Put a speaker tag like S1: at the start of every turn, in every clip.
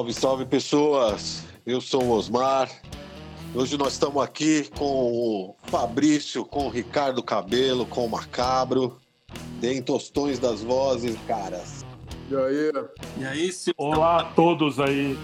S1: Salve, salve pessoas! Eu sou o Osmar. Hoje nós estamos aqui com o Fabrício, com o Ricardo Cabelo, com o Macabro. Deem tostões das vozes, caras.
S2: E aí?
S3: E aí, se...
S4: Olá a todos aí.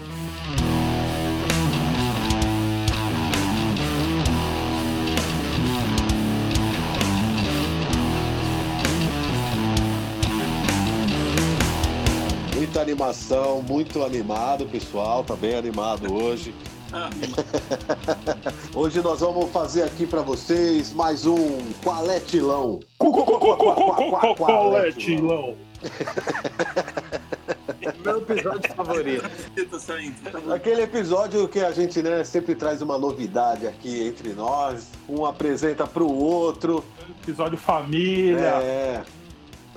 S1: Muita animação, muito animado, pessoal. Tá bem animado hoje. Hoje nós vamos fazer aqui para vocês mais um Qualetilão.
S4: Qual é, Tilão?
S2: Meu episódio favorito.
S1: Aquele episódio que a gente né, sempre traz uma novidade aqui entre nós, um apresenta para o outro,
S4: Episódio família.
S1: é,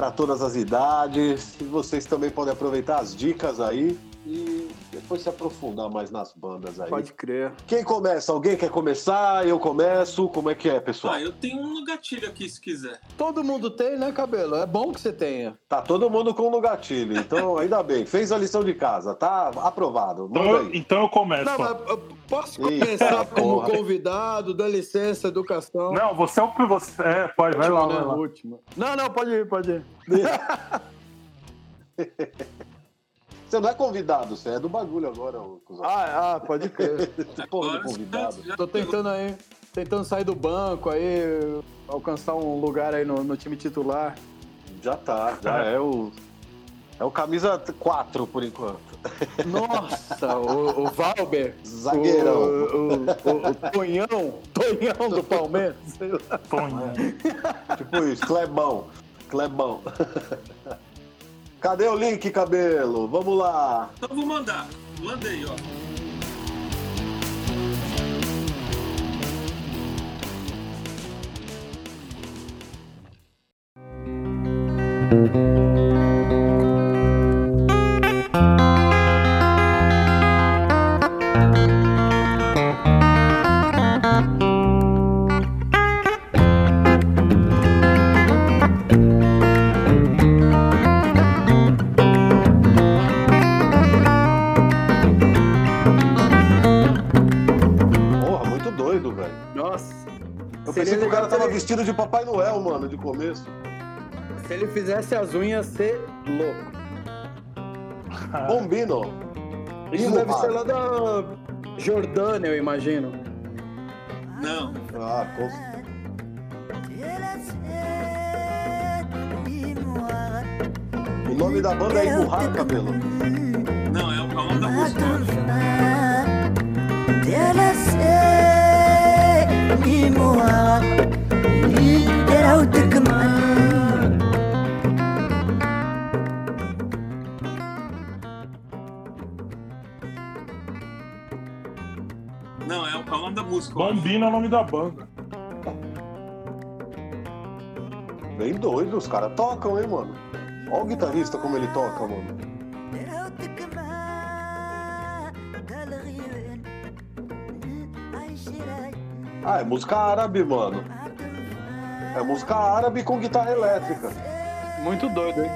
S1: para todas as idades. E vocês também podem aproveitar as dicas aí e depois se aprofundar mais nas bandas aí.
S2: Pode crer.
S1: Quem começa? Alguém quer começar? Eu começo? Como é que é, pessoal?
S3: Ah, eu tenho um no gatilho aqui, se quiser.
S2: Todo mundo tem, né, cabelo? É bom que você tenha.
S1: Tá todo mundo com no gatilho, então ainda bem. Fez a lição de casa, tá aprovado.
S4: Então, eu,
S1: aí.
S4: então eu começo.
S2: Não, mas eu posso
S1: Eita,
S2: começar como
S1: porra.
S2: convidado, dá licença, educação.
S4: Não, você é o você. É, pode, vai lá,
S2: Última,
S4: vai
S2: né?
S4: lá.
S2: Última. Não, não, pode ir, pode ir.
S1: Você não é convidado, você é do bagulho agora, ô cuzão.
S2: Ah, ah, pode crer.
S1: Porra de convidado.
S2: Tô tentando aí, tentando sair do banco aí, alcançar um lugar aí no, no time titular.
S1: Já tá, já é o. É o camisa 4 por enquanto.
S2: Nossa, o, o Valber.
S1: Zagueirão.
S2: O, o, o, o Tonhão. Tonhão do Palmeiras.
S4: Tonho.
S1: Tipo isso, Clebão. Clebão. Cadê o link, cabelo? Vamos lá.
S3: Então vou mandar. Mandei, ó.
S1: Eu pensei que o cara tava vestido de Papai Noel, mano, de começo.
S2: Se ele fizesse as unhas, ser louco.
S1: Bombino.
S2: Isso deve
S1: mano.
S2: ser lá da Jordânia, eu imagino.
S3: Não.
S1: Ah, com... O nome da banda é Imurrar, cabelo.
S3: Não, é a onda Não, é a onda música. eu acho.
S4: Bombino é o nome da banda.
S1: Bem doido, os caras tocam, hein, mano. Olha o guitarrista como ele toca, mano. Ah, é música árabe, mano. É música árabe com guitarra elétrica.
S2: Muito doido, hein?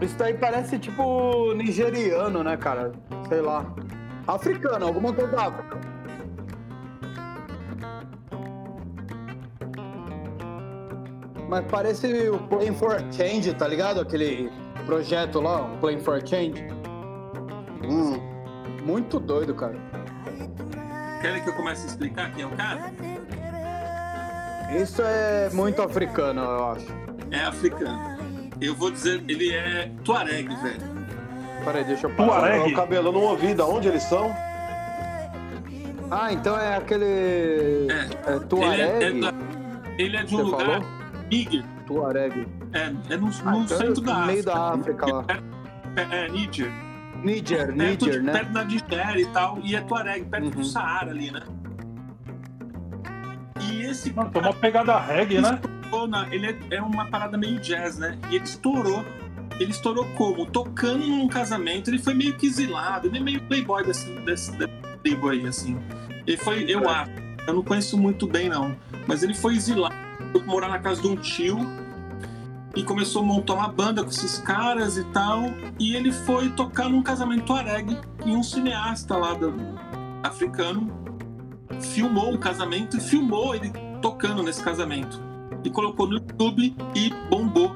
S2: Isso daí parece tipo nigeriano, né, cara? Sei lá. Africano, alguma coisa da África. Mas parece o Playing for Change, tá ligado? Aquele projeto lá, o Playing for Change.
S1: Hum,
S2: Muito doido, cara.
S3: Querem que eu comece a explicar quem é o cara?
S2: Isso é muito africano, eu acho.
S3: É africano. Eu vou dizer, ele é Tuareg, velho.
S2: Peraí, deixa eu parar.
S4: Tuareg.
S1: o cabelo, eu não ouvi. Da onde eles são?
S2: Ah, então é aquele.
S3: É.
S2: É,
S3: Ele é, é
S2: Tuareg?
S3: ele é de um
S2: Você
S3: lugar.
S2: falou?
S3: Níger.
S2: Tuareg.
S3: É, é no, no
S2: Ah, então
S3: centro
S2: é
S3: da
S2: no meio
S3: África.
S2: da África lá.
S3: É, é Níger.
S2: Níger,
S3: perto,
S2: Níger,
S3: de-
S2: né?
S3: perto da Nigéria e tal. E é Tuareg, perto
S2: Uhum.
S3: do Saara ali, né? E esse
S4: Mano, tem uma pegada reggae, né?
S3: estourou na- ele é, é uma parada meio jazz, né? E ele estourou. Ele estourou como? Tocando num casamento. Ele foi meio que exilado. Ele é meio playboy desse, desse, desse playboy, assim. Ele foi, eu acho. Eu não conheço muito bem, não. Mas ele foi exilado. Foi morar na casa de um tio. E começou a montar uma banda com esses caras e tal. E ele foi tocar num casamento tuareg e um cineasta lá do, africano filmou o casamento e filmou ele tocando nesse casamento. E colocou no YouTube e bombou.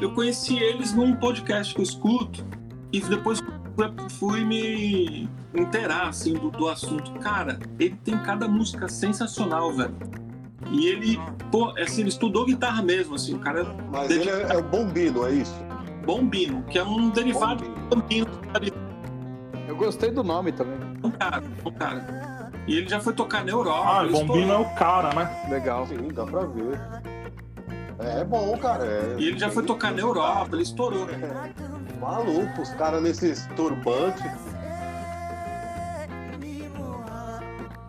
S3: Eu conheci eles num podcast que eu escuto e depois fui me inteirar assim, do, do assunto. Cara, ele tem cada música sensacional, velho. E ele, pô, assim, ele estudou guitarra mesmo, assim, o cara.
S1: Mas ele é, é o Bombino, é isso?
S3: Bombino, que é um derivado
S1: Bombino.
S3: do Bombino.
S2: Eu gostei do nome também.
S3: Um cara, um cara. E ele já foi tocar na Europa.
S4: Ah, Bombino é
S3: estourou.
S4: o cara, né?
S2: Legal.
S1: Sim, dá pra ver. É bom, cara. é-
S3: E ele já foi tocar na Europa, ele estourou.
S1: Maluco, os caras nesses turbantes.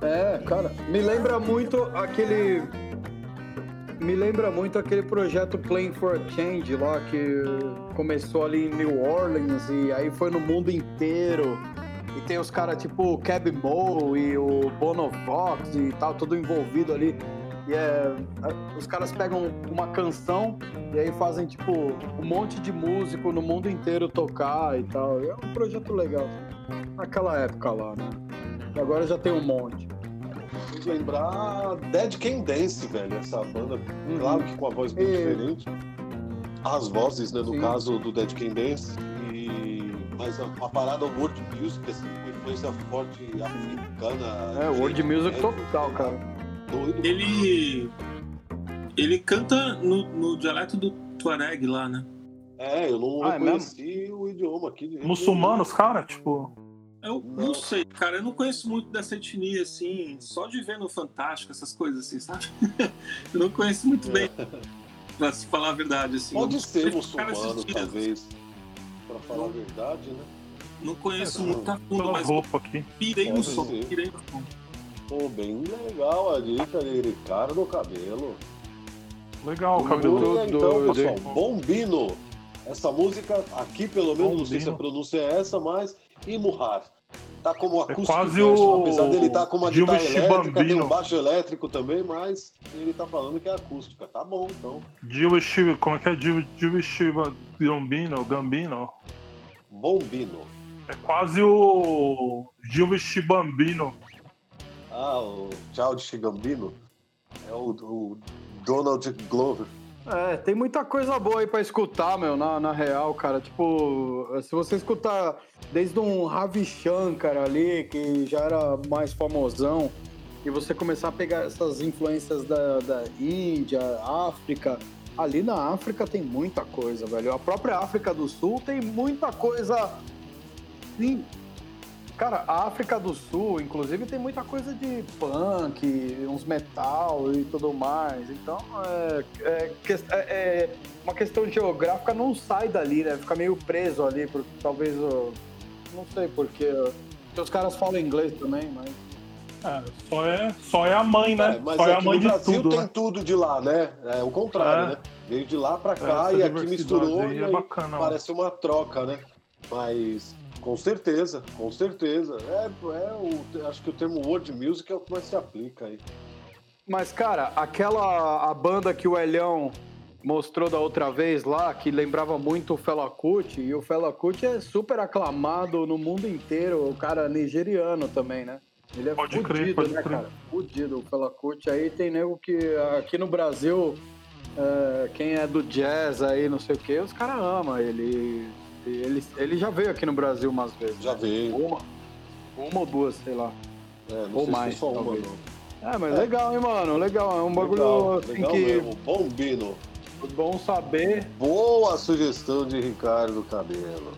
S2: É, cara, me lembra muito aquele. Me lembra muito aquele projeto Playing for Change lá que começou ali em New Orleans e aí foi no mundo inteiro. E tem os caras tipo o Cab Mo e o Bono Vox e tal, tudo envolvido ali. E é, os caras pegam uma canção e aí fazem tipo um monte de músico no mundo inteiro tocar e tal. E é um projeto legal. Naquela época lá, né? E agora já tem um monte.
S1: Tem lembrar Dead Can Dance, velho. Essa banda, claro que com a voz bem
S2: E-
S1: diferente. As vozes, né? No
S2: Sim.
S1: caso do Dead Can Dance. E... Mas a, a parada World Music, assim, com influência forte africana.
S2: É, world music
S1: é,
S2: total, cara.
S1: Doido.
S3: Ele. Ele canta no, no dialeto do Tuareg lá, né?
S1: É, eu não
S2: Ah, é
S1: reconheci o idioma aqui.
S4: Muçulmanos, cara, tipo.
S3: Eu não sei, cara, eu não conheço muito dessa etnia, assim, só de ver no Fantástico, essas coisas assim, sabe? eu não conheço muito bem, pra se falar a verdade, assim.
S1: Pode ser muçulmano,
S3: esses dias,
S1: talvez. Pra falar a verdade, né?
S3: Não conheço
S1: É,
S3: muito a fundo, mas
S4: roupa aqui.
S3: pirei no
S1: Pode
S3: som,
S1: ser.
S3: pirei no som.
S1: Pô, bem legal a dica de Ricardo Cabelo.
S4: Legal,
S2: Do-
S4: cabelo.
S2: do-
S1: então,
S2: do-
S1: pessoal, Bombino. Essa música, aqui pelo menos, não sei se a
S4: Bombino.
S1: pronúncia é essa, mas Imuhar. Tá como acústico
S4: quase
S1: version,
S4: o
S1: apesar dele estar com uma
S4: Gilbert
S1: guitarra elétrica, tem um baixo elétrico também, mas ele tá falando que é acústica. Tá bom, então.
S4: Jewish, como é que é? Jew- Jewish Gambino, Gambino.
S1: Bombino.
S4: É quase o Jewish Bambino.
S1: Ah, o Child Chigambino é o, o Donald Glover.
S2: É, tem muita coisa boa aí pra escutar, meu, na, na real, cara. Tipo, se você escutar desde um Ravi Shankar ali, que já era mais famosão, e você começar a pegar essas influências da, da Índia, África, ali na África tem muita coisa, velho. A própria África do Sul tem muita coisa. Cara, a África do Sul, inclusive, tem muita coisa de punk, uns metal e tudo mais. Então, é, é, é- é uma questão geográfica não sai dali, né? Fica meio preso ali, por, talvez. Não sei porquê. Porque os caras falam inglês também, mas.
S4: É, só é, só é a mãe, né?
S1: É, mas
S4: só é a
S1: aqui
S4: mãe de
S1: Brasil
S4: tudo,
S1: tem
S4: né?
S1: tudo de lá, né? É o contrário,
S4: É.
S1: né? Veio de lá pra cá
S4: Essa
S1: e aqui misturou e
S4: é bacana,
S1: parece uma troca, né? Mas com certeza, com certeza. É, é o, acho que o termo world music é o que mais se aplica aí.
S2: Mas, cara, aquela a banda que o Elhão mostrou da outra vez lá, que lembrava muito o Fela Kuti, e o Fela Kuti é super aclamado no mundo inteiro, o cara nigeriano também, né? Ele é
S4: Pode
S2: fudido,
S4: crer, pode
S2: né,
S4: crer.
S2: cara? Fudido o Fela Kuti. Aí tem nego que aqui no Brasil, é, quem é do jazz aí, não sei o quê, os caras amam ele. Ele. Ele já veio aqui no Brasil umas vezes.
S1: Já
S2: né?
S1: veio.
S2: Uma, uma ou duas, sei lá.
S1: É,
S2: Ou
S1: sei
S2: mais,
S1: se só uma,
S2: talvez.
S1: não.
S2: É, mas
S1: É.
S2: legal, hein, mano? Legal. É um bagulho
S1: Legal,
S2: assim
S1: legal
S2: que
S1: mesmo. Bombino.
S2: bom saber.
S1: Boa sugestão de Ricardo Cabelo.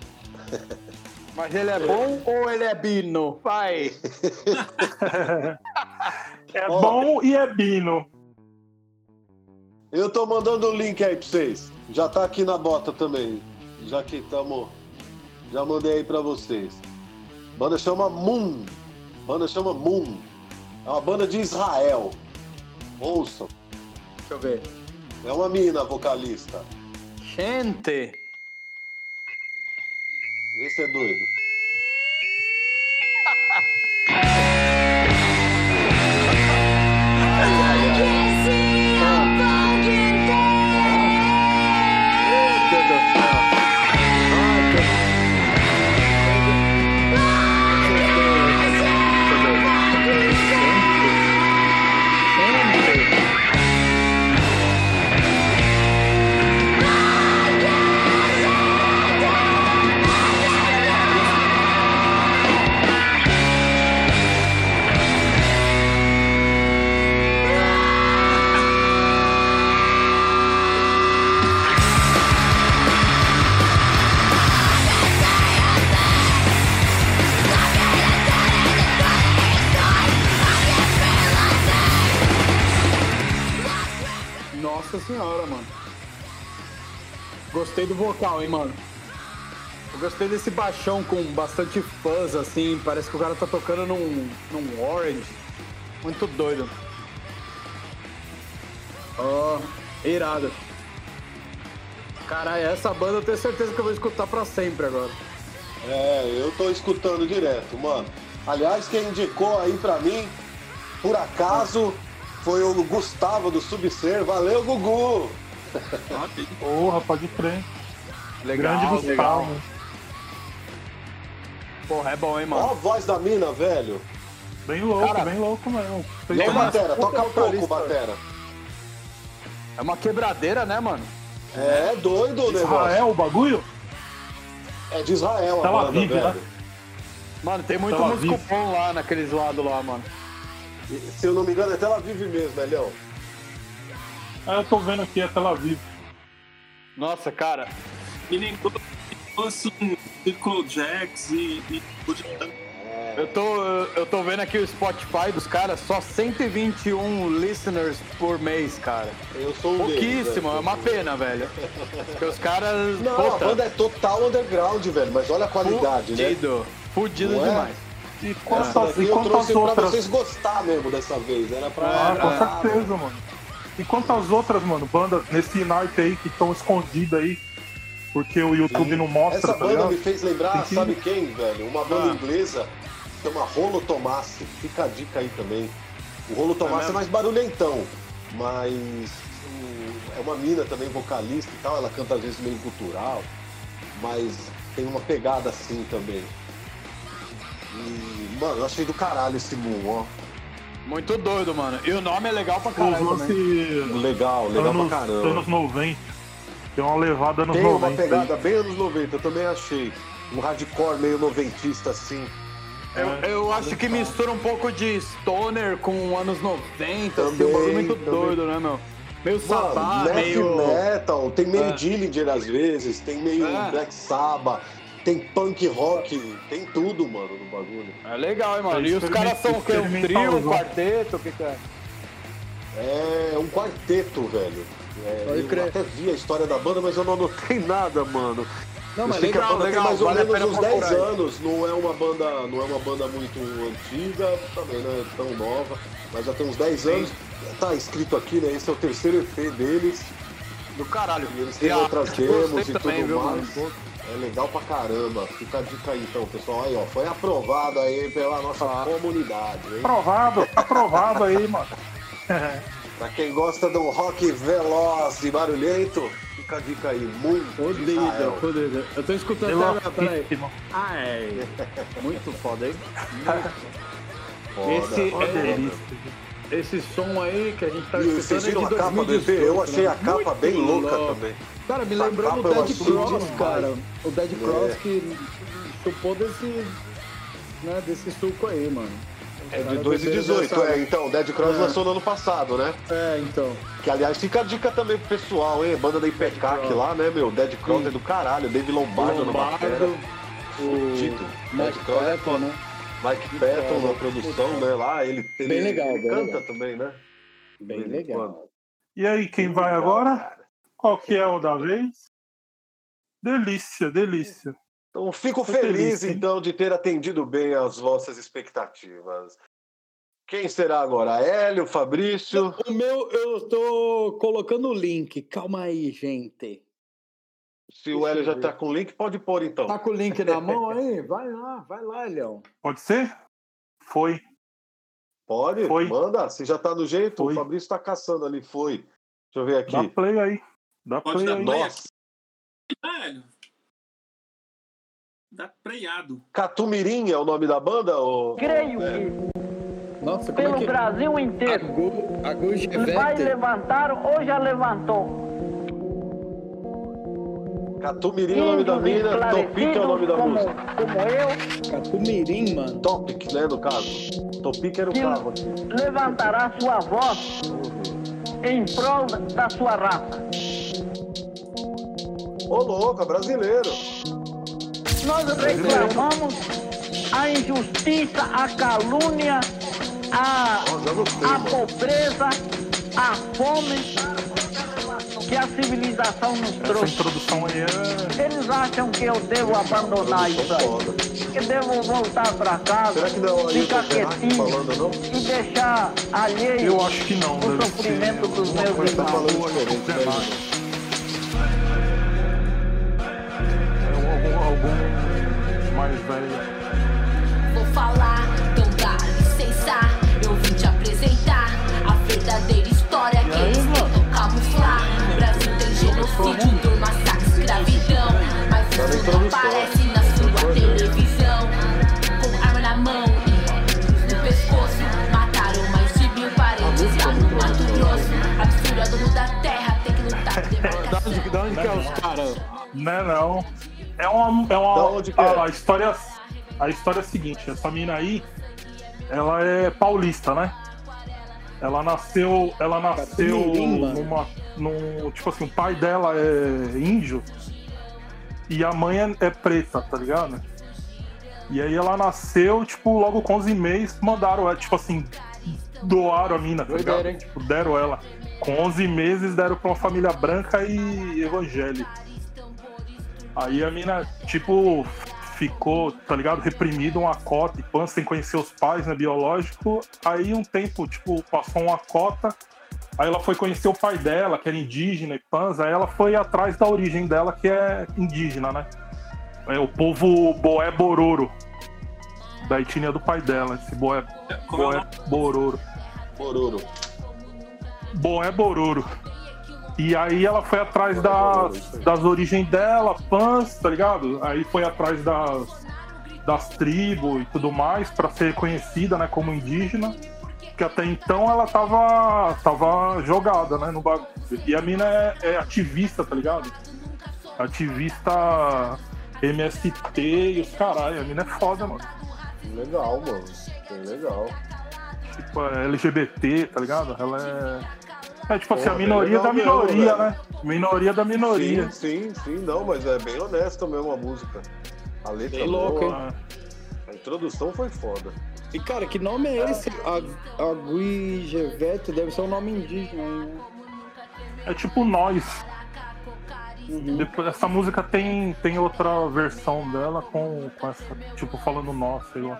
S2: Mas ele é bom ou ele é bino? Vai!
S4: É
S1: Ó.
S4: bom e é bino.
S1: Eu tô mandando o link aí pra vocês. Já tá aqui na bota também. Já que estamos. Já mandei aí pra vocês. Banda chama Moon. Banda chama Moon. É uma banda de Israel. Ouçam.
S2: Deixa eu ver.
S1: É uma mina vocalista.
S2: Gente!
S1: Esse é doido.
S2: Vocal, hein, mano. Eu gostei desse baixão com bastante fuzz, assim. Parece que o cara tá tocando num, num orange. Muito doido. Ó, irado. Caralho, essa banda eu tenho certeza que eu vou escutar pra sempre agora.
S1: É, eu tô escutando direto, mano. Aliás, quem indicou aí pra mim, por acaso, foi o Gustavo do Subser. Valeu, Gugu!
S4: Porra, pode crer.
S2: Legal,
S4: Grande
S2: legal.
S4: Gustavo.
S2: Porra, é bom, hein,
S1: Ó a
S2: mano.
S1: voz da mina, velho.
S4: Bem louco,
S2: Cara,
S4: bem louco mesmo.
S1: E aí, Batera, toca pouco,
S2: vocalista.
S1: Batera.
S2: É uma quebradeira, né, mano?
S1: É doido o negócio.
S4: Israel, o bagulho?
S1: É de Israel a
S4: Tel
S1: banda,
S4: Aviv,
S1: velho.
S4: né?
S2: Mano, tem muito
S4: Tel
S2: músico bom lá naqueles lados lá, mano.
S1: E, Se eu não me engano, é Tel Aviv mesmo, Elião.
S4: Ah, eu tô vendo aqui, é Tel Aviv.
S2: Nossa, cara.
S3: Me lembrou, assim, Nicole Jax e, e Allen.
S2: Eu tô, eu tô vendo aqui o Spotify dos caras, só 121 listeners por mês, cara.
S1: Eu sou um deles,
S2: Pouquíssimo,
S1: velho.
S2: é uma pena, velho. Porque os caras.
S1: Não,
S2: puta,
S1: a banda é total underground, velho. Mas olha a qualidade, né?
S2: fudido. Fudido
S1: Não é?
S2: demais.
S4: E quantas,
S1: daqui
S4: e
S1: eu trouxe pra
S4: outras?
S1: vocês gostar mesmo dessa vez. Era pra.
S4: Ah, com certeza, mano. E quantas outras, mano, bandas nesse naipe aí que estão escondidas aí? Porque o YouTube não mostra,
S1: Essa
S4: tá
S1: banda
S4: ligado?
S1: me fez lembrar,
S4: que-
S1: sabe quem, velho? Uma banda
S2: Ah.
S1: inglesa chama Rolo Tomassi. Fica a dica aí também. O Rolo Tomassi é,
S2: mesmo?
S1: mais barulhentão, mas é uma mina também vocalista e tal. Ela canta às vezes meio cultural, mas tem uma pegada assim também. E, mano, eu achei do caralho esse Moon, ó.
S2: Muito doido, mano. E o nome é legal pra
S4: Os
S2: caralho
S4: lance
S2: também.
S1: Legal, legal
S4: anos,
S1: pra caramba.
S4: anos 90. Tem uma levada anos
S1: Tem
S4: 90.
S1: uma
S4: aí.
S1: pegada bem anos 90, eu também achei. Um hardcore meio noventista assim.
S2: Eu, eu acho que mistura um pouco de stoner com anos 90, assim,
S1: Também,
S2: um bagulho muito
S1: também.
S2: doido, né, meu? Meio sabá,
S1: Mano,
S2: meio.
S1: metal, tem meio
S2: É.
S1: Dillinger às vezes, tem meio
S2: É.
S1: Black Sabbath, tem punk rock, tem tudo, mano, no bagulho.
S2: É legal, hein, mano?
S4: É
S2: E os caras são o quê? Um trio, um quarteto? O que, que é?
S1: É um quarteto, velho. É,
S2: Pode
S1: eu
S2: crer.
S1: até vi a história da banda, mas eu não anotei nada, mano.
S2: Não,
S1: eu
S2: mas
S1: que a
S2: legal,
S1: banda
S2: legal.
S1: tem mais ou
S2: vale a
S1: menos uns 10
S2: procurar.
S1: anos, não é uma banda, não é uma banda muito antiga, também não é tão nova, mas já tem uns 10 anos. Tá escrito aqui, né? Esse é o terceiro EP deles.
S2: Do caralho.
S1: E eles têm
S2: E
S1: outras demos e
S2: também,
S1: tudo
S2: viu,
S1: mais.
S2: mano?
S1: É legal pra caramba. Fica a dica aí então, pessoal. Aí, ó, foi aprovado aí pela nossa
S2: Ah.
S1: comunidade, hein?
S4: Aprovado, aprovado aí, mano.
S1: Pra quem gosta do rock veloz e barulhento, fica a dica aí. Muito
S2: Fodida, fodida. Eu tô escutando
S4: Eu
S2: até agora, peraí. Ai, muito foda, hein?
S1: foda.
S2: Esse-
S4: Uma
S2: É. Esse som aí que a gente tá
S1: E vocês
S2: escutando é
S1: viram
S2: de
S1: a capa do EP?
S2: 2018,
S1: Eu achei a
S2: né?
S1: capa
S2: Muito
S1: bem louca
S2: louco.
S1: também.
S2: Cara, me
S1: Essa
S2: lembrou do Dead Cross,
S1: demais.
S2: cara. O Dead Cross
S1: É.
S2: que chupou desse, né, desse suco aí, mano.
S1: É de 2018,
S2: dessa-
S1: é. Então, Dead Cross
S2: É.
S1: lançou no ano passado, né?
S2: É, então.
S1: Que aliás fica a dica também pro pessoal, hein? Banda da IPCAC lá, né, meu? Dead Cross
S2: Sim.
S1: é do caralho. Dave Lombardo, na bateria.
S2: Lombardo, o
S1: Fudido.
S2: Mike
S1: Dead Cross é
S2: Patton, né?
S1: Mike Patton na produção, né? Lá, ele, ele,
S2: Bem legal,
S1: ele
S2: bem
S1: canta
S2: legal.
S1: também, né?
S2: Bem
S1: quando.
S2: legal.
S4: E aí, quem
S1: Bem
S4: vai
S1: legal,
S4: agora?
S1: cara.
S4: Qual que é o da vez? Delícia, delícia.
S1: Então, fico feliz,
S4: feliz,
S1: então, de ter atendido bem as vossas expectativas. Quem será agora? Hélio, Fabrício?
S2: O meu, eu tô colocando o link. Calma aí, gente.
S1: Se o Hélio já
S2: ver.
S1: tá com o link, pode pôr então.
S2: Tá com o link na mão aí? Vai lá, vai lá, Leão.
S4: Pode ser? Foi.
S1: Pode?
S4: Foi.
S1: Manda. Se já tá no jeito,
S4: Foi.
S1: o Fabrício tá caçando ali. Foi. Deixa eu ver aqui.
S4: Dá play aí. Dá
S3: Pode
S4: play
S3: dar
S4: aí.
S3: play.
S1: Nossa.
S3: Velho. Dá preado.
S1: Catumirim é o nome da banda? Ou...
S5: Creio
S1: É.
S5: que
S2: Nossa, como
S5: pelo
S2: é que...
S5: Brasil inteiro
S2: Agu, Agu
S5: vai
S2: Gevete.
S5: levantar ou já levantou.
S1: Catumirim é o nome da mina, Topic é o nome da
S5: como,
S1: música.
S5: como eu,
S2: Catumirim, mano.
S1: Topic, né, no caso. Topic era o
S5: que
S1: carro aqui.
S5: levantará sua voz em prol da sua raça.
S1: Ô, louco, é brasileiro.
S5: Nós reclamamos a injustiça, a calúnia, a, a pobreza, a fome. que a civilização nos
S4: Essa
S5: trouxe.
S4: introdução aí é.
S5: Eles acham que eu devo abandonar isso aí. Que eu devo voltar pra casa,
S1: é
S5: ficar quietinho
S1: falando, não?
S5: e deixar alheio
S4: Eu acho que não.
S5: o sofrimento
S4: ser
S5: dos meus
S1: Tá
S5: irmãos.
S4: Algum, algum mais velho.
S6: Vou falar, então dá licença. Eu vim te apresentar a verdadeira história que eles tentam camuflar. O Brasil tem genocídio, dor, massacre, escravidão. Mas
S1: Tá
S6: isso não aparece na sua televisão. Com arma na mão e no pescoço. Mataram mais de mil parentes lá no Mato Grosso. A mistura do mundo da terra tem que lutar por
S2: Da
S6: demarcação.
S2: onde, da onde que é os caras?
S4: Não é não. É uma. É uma
S1: é?
S4: A história, a história é a seguinte, essa mina aí, ela é paulista, né? Ela nasceu. Ela nasceu numa. Num, tipo assim, o pai dela é índio e a mãe é, é preta, tá ligado? E aí ela nasceu, tipo, logo com 11 meses, mandaram ela, tipo assim, doaram a mina, tá ligado?
S2: hein?
S4: Tipo, deram ela. Com 11 meses deram pra uma família branca e evangélica. Aí a mina, tipo, ficou, tá ligado? Reprimida uma cota e pan sem conhecer os pais, né? Biológico. Aí um tempo, tipo, passou uma cota. Aí ela foi conhecer o pai dela, que era indígena e pans. Aí ela foi atrás da origem dela, que é indígena, né? É o povo Boé Bororo. Da etnia do pai dela, esse Boé,
S3: Como é
S4: Boé? Bororo.
S1: Bororo.
S4: Boé Bororo. E aí ela foi atrás
S1: Bororo,
S4: das, origens dela, pans, tá ligado? Aí foi atrás das, das tribos e tudo mais, pra ser conhecida, né, como indígena. Porque até então ela tava, tava jogada, né, no bagulho. E a mina é, é ativista, tá ligado? Ativista MST e os caralho. A mina é foda, mano.
S1: Legal, mano. Bem legal.
S4: Tipo, é LGBT, tá ligado? Ela é. É tipo assim,
S1: Porra,
S4: a
S1: bem
S4: minoria da
S1: mesmo,
S4: minoria,
S1: velho.
S4: né? Minoria da minoria.
S1: Sim, sim, sim, não, mas é bem honesta mesmo a música. A letra
S2: Bem louco,
S1: boa,
S2: hein?
S1: A introdução foi foda.
S2: E cara, que nome é esse? A- Aguijevete deve ser um nome indígena né?
S4: É tipo nós.
S2: Uhum.
S4: Depois, essa música tem, tem outra versão dela com, com essa, tipo, falando nós, sei lá.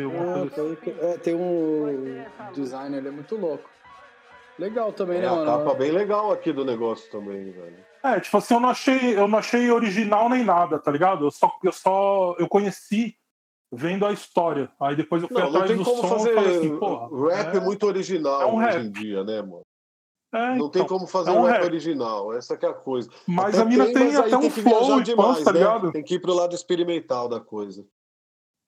S4: Alguma
S2: Ah,
S4: coisa assim.
S2: tem, é, tem um design, ele é muito louco. Legal também,
S1: É
S2: né,
S1: a
S2: mano?
S1: capa bem legal aqui do negócio também, velho.
S4: É, tipo assim, eu não achei, eu não achei original nem nada, tá ligado? Eu só, eu só, eu conheci vendo a história. Aí depois eu fui
S1: Não, não
S4: atrás
S1: tem
S4: do
S1: como
S4: som
S1: fazer
S4: e falei assim, porra.
S1: rap
S4: é,
S1: muito original
S4: é um
S1: hoje
S4: rap.
S1: em dia, né, mano?
S4: é,
S1: Não tem
S4: então.
S1: como fazer
S4: é um
S1: um rap,
S4: rap.
S1: original, essa que é a coisa.
S4: Mas
S1: Até
S4: a mina tem,
S1: aí
S4: até um flow e
S1: demais,
S4: pans, tá
S1: né?
S4: ligado?
S1: Tem que ir pro lado experimental da coisa.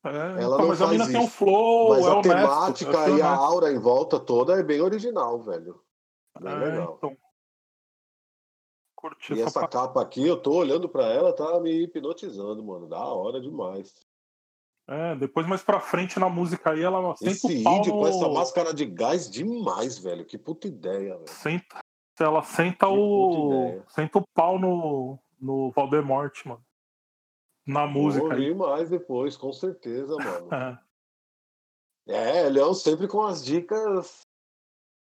S4: É,
S1: Ela
S4: então,
S1: não
S4: mas a
S1: faz
S4: mina tem um
S1: isso.
S4: flow,
S1: Mas
S4: é
S1: a
S4: honesto,
S1: temática
S4: é
S1: e a
S4: honesto.
S1: aura em volta toda é bem original, velho. Bem
S4: É,
S1: legal.
S4: então. Curti
S1: E
S4: essa
S1: essa capa aqui, eu tô olhando pra ela, tá me hipnotizando, mano. Da hora demais.
S4: É, depois mais pra frente na música aí, ela senta
S1: Esse
S4: o pau
S1: índio
S4: no...
S1: com essa máscara de gás demais, velho. Que puta ideia, velho.
S4: Senta, ela senta
S1: Que
S4: o... Senta o pau no, no Valdemort, mano. Na música
S1: Vou
S4: aí.
S1: ouvir mais depois, com certeza, mano.
S4: É.
S1: É, Leão sempre com as dicas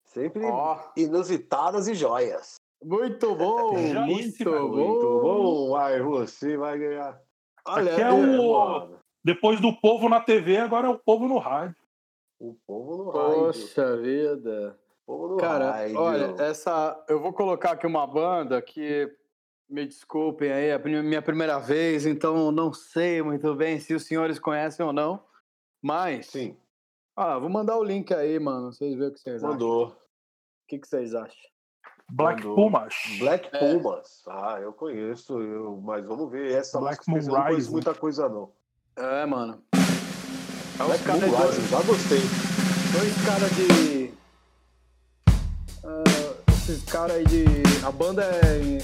S1: sempre
S2: Ó,
S1: inusitadas e joias.
S2: muito bom,
S4: Já
S2: muito bom.
S4: velho.
S1: Muito bom, vai, você vai ganhar.
S2: Olha,
S4: Aqui é
S2: eu-
S4: o-
S1: mano.
S4: Depois do povo na TV, agora é o povo no rádio.
S1: O povo no rádio.
S2: Poxa vida.
S1: O povo no
S2: Cara,
S1: rádio.
S2: olha, essa. Eu vou colocar aqui uma banda que. Me desculpem aí, é a minha primeira vez, então não sei muito bem se os senhores conhecem ou não. Mas.
S1: Sim,
S2: Ah, vou mandar o link aí, mano. Vocês verem o que vocês acham. O
S1: mandou.
S2: que, que vocês acham?
S4: Black
S1: Mandou.
S4: Pumas.
S1: Black
S2: É.
S1: Pumas. Ah, eu conheço, eu... mas vamos ver. Essa
S4: Black Moon
S1: não conheço muita coisa, não.
S2: É, mano. É
S1: Black Moon
S2: dois,
S1: Rising, já gostei.
S2: dois caras de. Ah, esses caras aí de. A banda é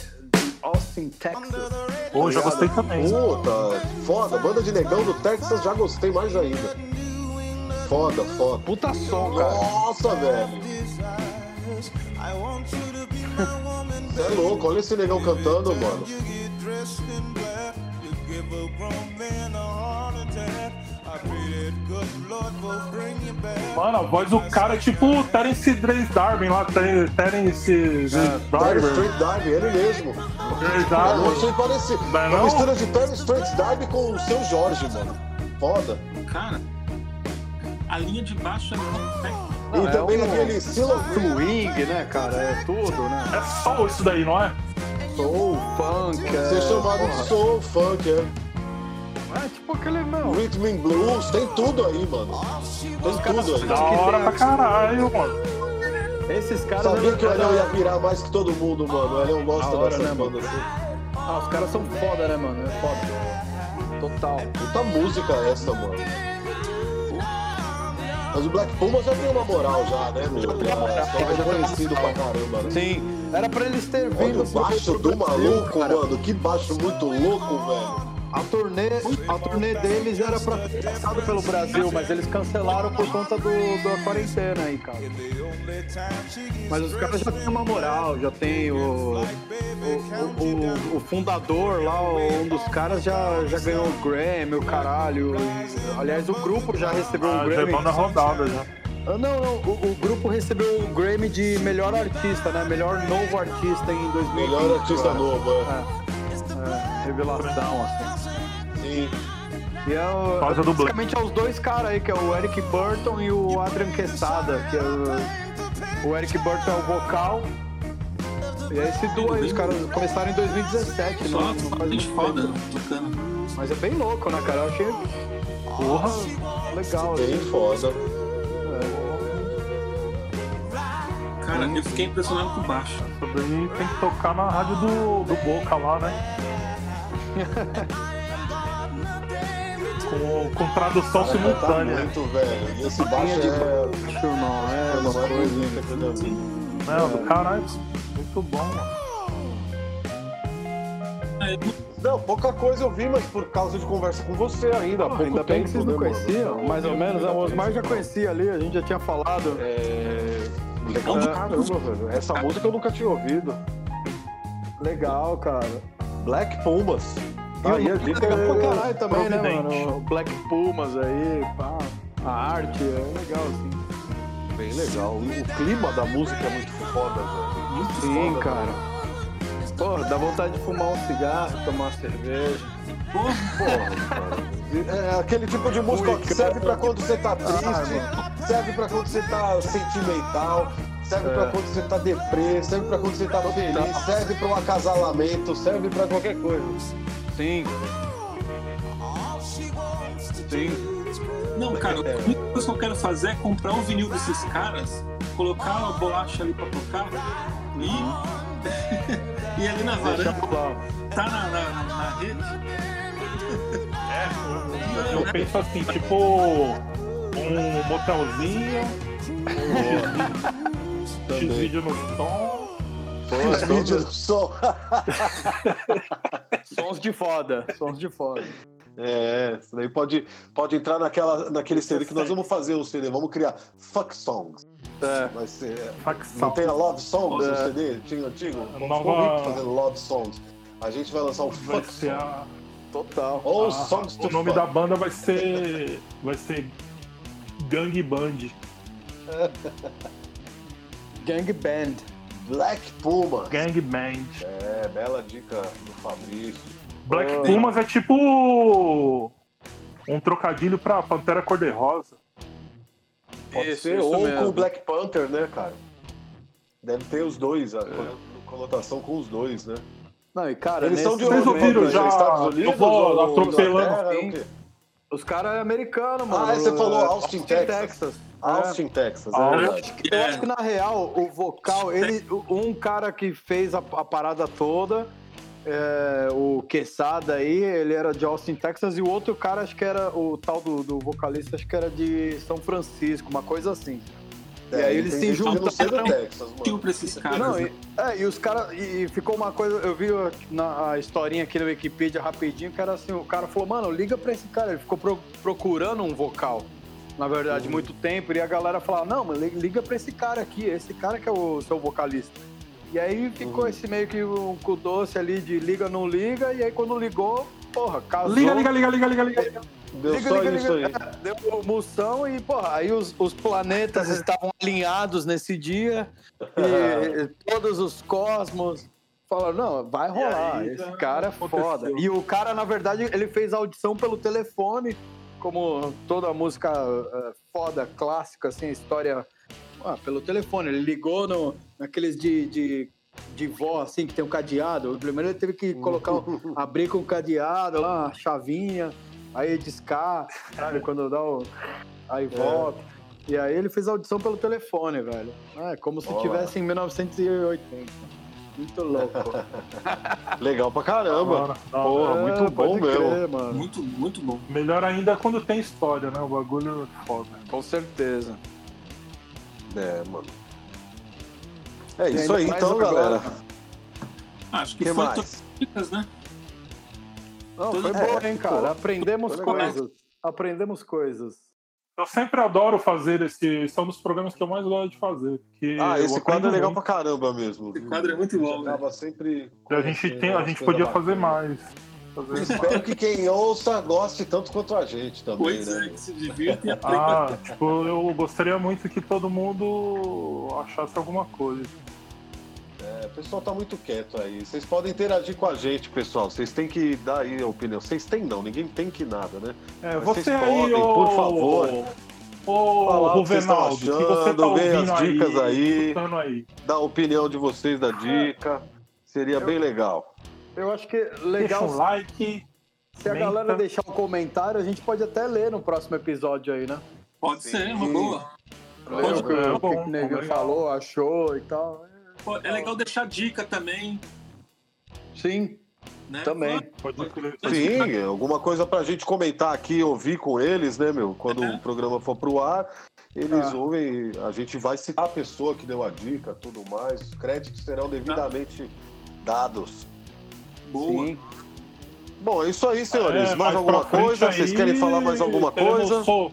S2: Austin, Texas.
S4: Pô, já gostei também.
S1: Puta, foda. Banda de negão do Texas, já gostei mais ainda. Foda, foda.
S2: Puta som, cara.
S1: Nossa, velho. Você é louco, olha esse negão cantando, mano.
S4: Mano, a voz do cara é tipo Terence Dres Darwin lá, Ter- Terence Darwin.
S1: Street Darby, ele mesmo. Eu não
S4: Darwin.
S1: achei parecido.
S4: Não é
S1: Uma
S4: não?
S1: mistura de Dire Street Darby com o seu Jorge, mano. Foda.
S3: Cara, a linha de baixo é
S2: Não,
S1: e
S2: é
S1: também
S2: um-
S1: aquele Silo
S2: Swing, né, cara? É tudo, né?
S4: É só isso daí, não é?
S2: Soul, funk, é...
S1: Ser chamado de soul, funk, é.
S2: É tipo aquele, meu...
S1: Rhythm and blues, tem tudo aí, mano. Tem tudo aí.
S4: Da hora pra caralho, mano.
S2: Esses caras...
S1: Sabia que o Elião ia pirar mais que todo mundo, mano. O Elião gosta
S2: hora,
S1: dessas
S2: né, mano?
S1: bandas assim.
S2: Ah, os caras são foda, né, mano? É foda. Total.
S1: Puta música essa, mano. Mas o Black Puma já tem uma moral já, né, meu? Já, já é reconhecido pra caramba, né?
S2: Sim, era pra eles terem
S1: Olha
S2: vindo
S1: o baixo do
S2: Brasil,
S1: maluco,
S2: cara.
S1: mano. Que baixo muito louco, velho.
S2: A turnê, a turnê deles era pra ter passado pelo Brasil, mas eles cancelaram por conta do, da quarentena aí, cara. Mas os caras já têm uma moral, já tem o, o, o, o- fundador lá, um dos caras já, já ganhou o Grammy, o caralho. Aliás, o grupo já recebeu o
S4: Ah, já
S2: Grammy.
S4: bom na rodada já.
S2: Ah, Não, não, o, o grupo recebeu o Grammy de melhor artista, né? Melhor novo artista em 2020.
S1: Melhor artista
S2: cara.
S1: novo. É,
S2: é, revelação, assim.
S1: Sim.
S2: E é, o-
S4: Black.
S2: basicamente é os dois caras aí, que é o Eric Burton e o Adrian Quesada, que é o, o Eric Burton é o vocal. E é esse duo aí, os caras começaram em 2017,
S3: só
S2: não, não faz muito
S3: foda
S2: tempo.
S3: tocando.
S2: Mas é bem louco, né, cara? Eu achei
S4: Porra.
S2: legal.
S1: Bem
S2: assim.
S1: foda.
S3: Cara, eu fiquei impressionado com o baixo.
S4: Isso daí tem que tocar na rádio do, do Boca lá, né? Com, com tradução
S1: Cara, canta
S4: simultânea.
S1: muito, velho. Esse baixo é...
S2: Acho não, é
S1: É
S2: uma coisa.
S1: bonita que eu já vi.
S4: Não, do caralho. Muito bom, mano.
S1: Não, pouca coisa eu vi, mas por causa de conversa com você ainda.
S2: ainda bem que vocês não
S1: né, mano?
S2: conheciam, mais ou menos. né? O Osmar já conhecia ali, a gente já tinha falado.
S1: É... Legal
S2: É.
S1: caramba, velho. Essa música eu nunca tinha ouvido.
S2: Legal, cara.
S1: Black Pumas.
S2: E
S1: Aí a
S2: nome é
S1: dica
S2: legal pra
S1: é...
S2: caralho também, né, mano? Black Pumas aí, pá. A arte é legal, assim.
S1: Bem legal. O clima da música é muito foda, velho. Muito
S2: Sim,
S1: foda,
S2: cara. Pô, dá vontade de fumar um cigarro, tomar uma cerveja.
S3: porra.
S1: É aquele tipo de música que serve pra quando você tá triste, serve pra quando você tá sentimental, serve pra
S2: É.
S1: quando você tá deprê, serve pra quando você tá feliz, serve pra um acasalamento, serve pra qualquer coisa.
S2: Sim. Sim.
S3: Não, cara, a única coisa que eu quero fazer é comprar um vinil desses caras, colocar a bolacha ali pra tocar e. e ali na varanda, tá na, na, na rede.
S4: Eu penso assim, tipo um motelzinho, um X-vídeo no som.
S1: Os vídeos do som.
S2: Sons de foda. Sons de foda.
S1: É, isso daí pode, pode entrar naquela, naquele CD que nós vamos fazer um CD, vamos criar Fuck Songs.
S2: É.
S1: Vai ser. Não
S4: Facção.
S1: tem a Love Songs no
S2: É.
S1: CD? Tinha antigo? Vamos
S4: Nova-
S1: fazendo Love Songs. A gente vai lançar um
S4: Vai
S1: Fuck
S4: ser
S1: Song.
S4: a,
S2: Total.
S1: Ou
S4: a-
S1: Songs to
S4: o nome
S1: Fuck.
S4: da banda vai ser vai ser Gang Band.
S2: Gang Band.
S1: Black Puma.
S4: Gang Band.
S1: É, bela dica do Fabrício.
S4: Black
S2: Oh.
S4: Pumas é tipo um trocadilho pra Pantera Cor-de-Rosa.
S1: Pode
S2: Isso,
S1: ser,
S2: isso
S1: ou
S2: mesmo.
S1: com o Black Panther, né, cara? Deve ter os dois, a conotação com os dois, né?
S2: Não, e cara,
S1: Eles são de onde?
S4: Vocês ouviram já?
S1: Estados Unidos?
S4: Eu vou atropelando.
S1: O quê?
S2: Os caras é americano, mano.
S1: Ah, é, você falou Austin, Texas.
S2: Texas.
S1: Austin, Texas, é verdade.
S2: Eu acho que na real, o vocal, ele, um cara que fez a, a parada toda, é, o Quesada aí, ele era de Austin, Texas, e o outro cara, acho que era o tal do, do vocalista, acho que era de São Francisco, uma coisa assim. E aí eles se juntaram.
S1: Texas,
S3: Tio pra esses caras.
S2: Não,
S3: né?
S2: e, é, e os caras. E, e ficou uma coisa. Eu vi na a historinha aqui na Wikipedia rapidinho, que era assim: o cara falou, mano, liga pra esse cara. Ele ficou pro- procurando um vocal, na verdade, muito tempo. E a galera falava, não, mas li- liga pra esse cara aqui, esse cara que é o seu vocalista. E aí ficou
S1: Uhum.
S2: esse meio que um cu doce ali de liga, não liga, e aí quando ligou, porra, casou.
S4: Liga, liga, liga, liga, liga, liga.
S1: Deu
S2: Liga,
S1: só
S2: liga,
S1: isso
S2: liga.
S1: aí.
S2: Deu moção e, porra, aí os, os planetas estavam alinhados nesse dia e todos os cosmos falaram, não, vai rolar,
S4: aí,
S2: esse cara é
S4: aconteceu.
S2: foda. E o cara, na verdade, ele fez a audição pelo telefone, como toda música eh, foda, clássica, assim, história ah, pelo telefone. Ele ligou no, naqueles de, de, de vó, assim, que tem um cadeado. Primeiro ele teve que colocar, um- abrir com o cadeado lá, a chavinha, aí discar, sabe? Quando dá o. Aí volta. E aí ele fez a audição pelo telefone, velho. É como se
S1: Olá.
S2: tivesse em 1980. Muito louco.
S1: Legal pra caramba.
S4: Da hora, da hora.
S1: Porra, muito
S2: É,
S1: bom
S2: pode
S1: mesmo.
S2: crer, mano.
S3: Muito, muito bom.
S4: Melhor ainda quando tem história, né? O bagulho é foda.
S2: Com certeza.
S1: É, mano. É
S2: E
S1: isso aí então,
S2: agora.
S1: galera.
S3: Acho que
S1: que
S3: foi
S1: mais?
S3: todas as dicas, né?
S2: Não,
S3: Tudo
S2: foi
S1: bem.
S2: bom, hein, cara. Aprendemos coisas. Aprendemos coisas.
S4: Eu sempre adoro fazer esse. Esse é um dos programas que eu mais gosto de fazer.
S1: Ah, esse quadro é legal
S4: muito.
S1: pra caramba mesmo.
S3: Esse quadro é muito bom,
S1: A gente acaba sempre.
S4: A gente, tem, a gente podia fazer mais. Fazer mais.
S1: Espero que quem ouça goste tanto quanto a gente também.
S3: Pois
S1: né?
S3: é, que se divirta e aprenda.
S4: Ah, tipo, eu gostaria muito que todo mundo achasse alguma coisa.
S1: É, o pessoal tá muito quieto aí. Vocês podem interagir com a gente, pessoal. Vocês têm que dar aí a opinião. Vocês têm não, ninguém tem que nada, né?
S4: É,
S1: Mas
S4: você
S1: vocês
S4: aí,
S1: podem,
S4: ô,
S1: por favor,
S4: Ô,
S1: falar o que vocês estão achando,
S4: tá
S1: ver as dicas aí.
S4: escutando aí.
S1: Dar a opinião de vocês da dica. Seria bem legal.
S2: Eu acho que
S4: Deixa
S2: legal
S4: um like.
S2: se a
S4: comenta.
S2: galera deixar um comentário, a gente pode até ler no próximo episódio aí, né?
S3: Pode ser, uma boa.
S2: Ler
S3: Pode
S2: o que,
S4: é
S2: o que o
S4: legal.
S2: falou, achou e tal.
S3: É legal deixar dica também,
S2: Sim,
S3: né?
S2: também.
S4: Pode crer.
S1: Sim, alguma coisa pra gente comentar aqui, ouvir com eles, né, meu? Quando o programa for pro ar, eles
S2: Ah.
S1: ouvem, a gente vai citar a pessoa que deu a dica, tudo mais. Os créditos serão devidamente dados.
S3: Boa.
S2: Sim.
S1: Bom, é isso aí, senhores.
S4: É,
S1: mais alguma coisa? Vocês
S4: aí,
S1: querem falar mais alguma coisa?
S4: so-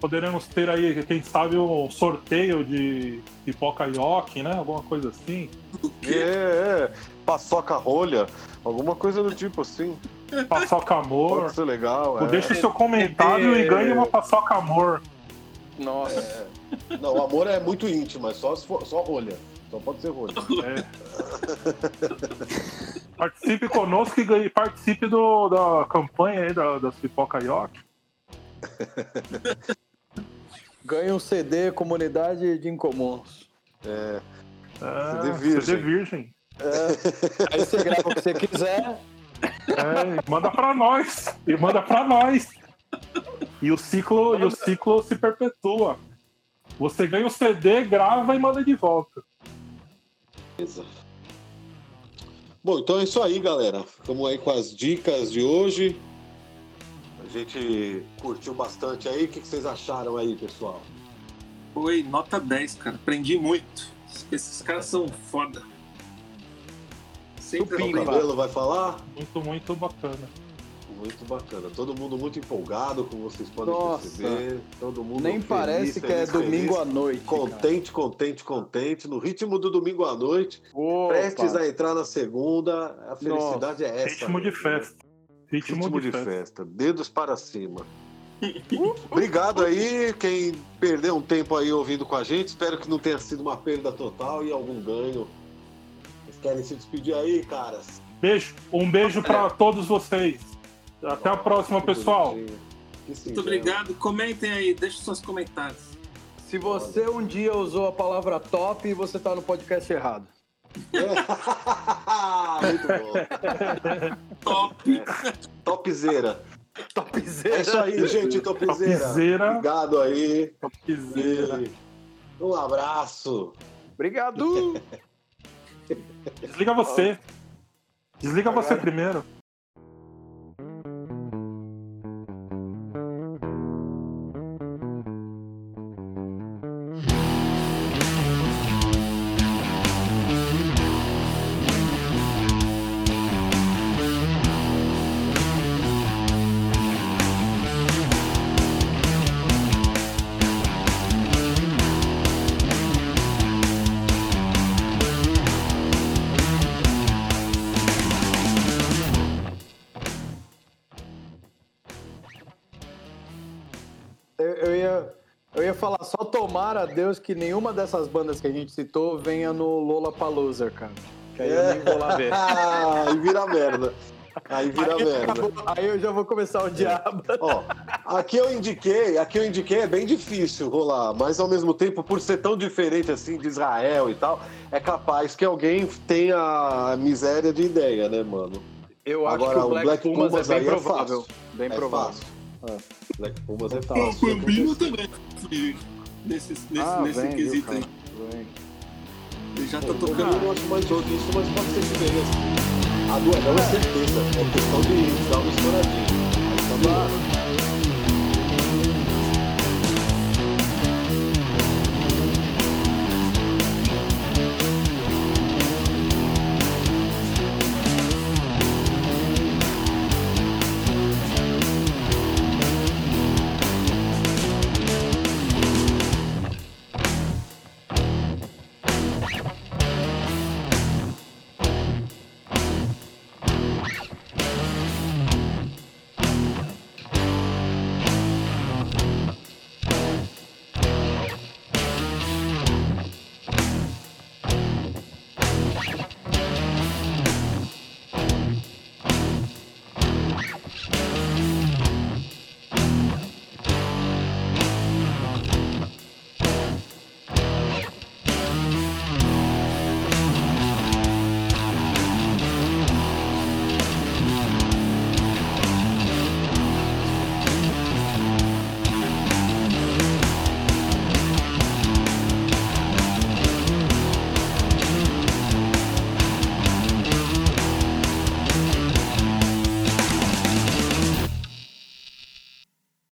S4: Poderemos ter aí, quem sabe, um sorteio de pipoca ioki, né? Alguma coisa assim.
S3: O quê?
S1: É, é. Paçoca rolha, alguma coisa do tipo assim.
S4: Paçoca amor.
S1: Pode ser legal. é.
S4: Deixe seu comentário e ganhe uma paçoca amor.
S2: Nossa.
S1: Não, o amor é muito íntimo, é só, for- só rolha. Só pode ser rolha.
S4: Participe conosco e ganhe, participe do, da campanha aí da, das pipoca ioki.
S2: Ganha um CD Comunidade de Incomuns.
S1: É,
S4: É,
S1: CD virgem.
S4: CD virgem.
S2: Aí você grava o que você quiser.
S4: É, manda pra nós. E manda pra nós. E o ciclo, e o ciclo se perpetua. Você ganha o CD, grava e manda de volta.
S1: beleza. Bom, então é isso aí, galera. Estamos aí com as dicas de hoje. A gente curtiu bastante aí. O que vocês acharam aí, pessoal?
S3: Foi nota 10, cara. Aprendi muito. Esses caras são foda. Sempre
S1: O cabelo vai falar?
S4: Muito, muito bacana.
S1: Muito bacana. Todo mundo muito empolgado, como vocês podem
S2: Nossa.
S1: perceber. Todo mundo
S2: Nem
S1: feliz,
S2: parece que é
S1: feliz,
S2: domingo à noite. cara.
S1: Contente, contente, contente. No ritmo do domingo à noite.
S2: Opa.
S1: Prestes a entrar na segunda. A felicidade é essa.
S4: Ritmo de festa. Ritmo,
S1: Ritmo
S4: de,
S1: de
S4: festa.
S1: festa. Dedos para cima. Obrigado aí, quem perdeu um tempo aí ouvindo com a gente. Espero que não tenha sido uma perda total e algum ganho. Vocês querem se despedir aí, caras?
S4: Beijo. Um beijo pra todos vocês. Até a próxima,
S1: Que
S4: pessoal.
S3: Muito
S1: singelo.
S3: obrigado. Comentem aí, deixem seus comentários.
S2: Se você um dia usou a palavra top, você tá no podcast errado.
S1: Muito bom.
S3: Top!
S1: Topzera.
S2: Topzera.
S1: É isso aí, gente, Topzera.
S4: Topzera.
S1: Obrigado aí.
S4: Topzera.
S1: E Um abraço.
S2: Obrigado.
S4: Desliga você. Desliga você primeiro.
S2: Eu, eu ia, eu ia falar só tomara a Deus que nenhuma dessas bandas que a gente citou venha no Lola Palusa, cara. Que aí eu nem vou lá ver.
S1: Ah, aí vira merda. Aí vira
S2: Aí,
S1: merda.
S2: acabou- aí eu já vou começar o diabo.
S1: Ó, aqui eu indiquei, aqui eu indiquei, é bem difícil rolar, mas ao mesmo tempo, por ser tão diferente assim de Israel e tal, é capaz que alguém tenha a miséria de ideia, né, mano?
S2: Eu acho
S1: Agora,
S2: que o Black, Pumas, é bem
S1: aí
S2: provável.
S1: fácil.
S2: bem
S1: é
S2: provável.
S1: fácil. É, Black Pumas é
S3: o Bambino também fui nesse, nesse,
S2: Ah,
S3: nesse
S2: vem, viu,
S3: quesito
S2: cara?
S3: aí.
S2: Vem.
S3: Ele já tá
S1: Eu
S3: tocando.
S1: não acho mais difícil, mas pode ser que venha. A do Anel é certeza, é questão de dar uma estouradinha. Aí tá.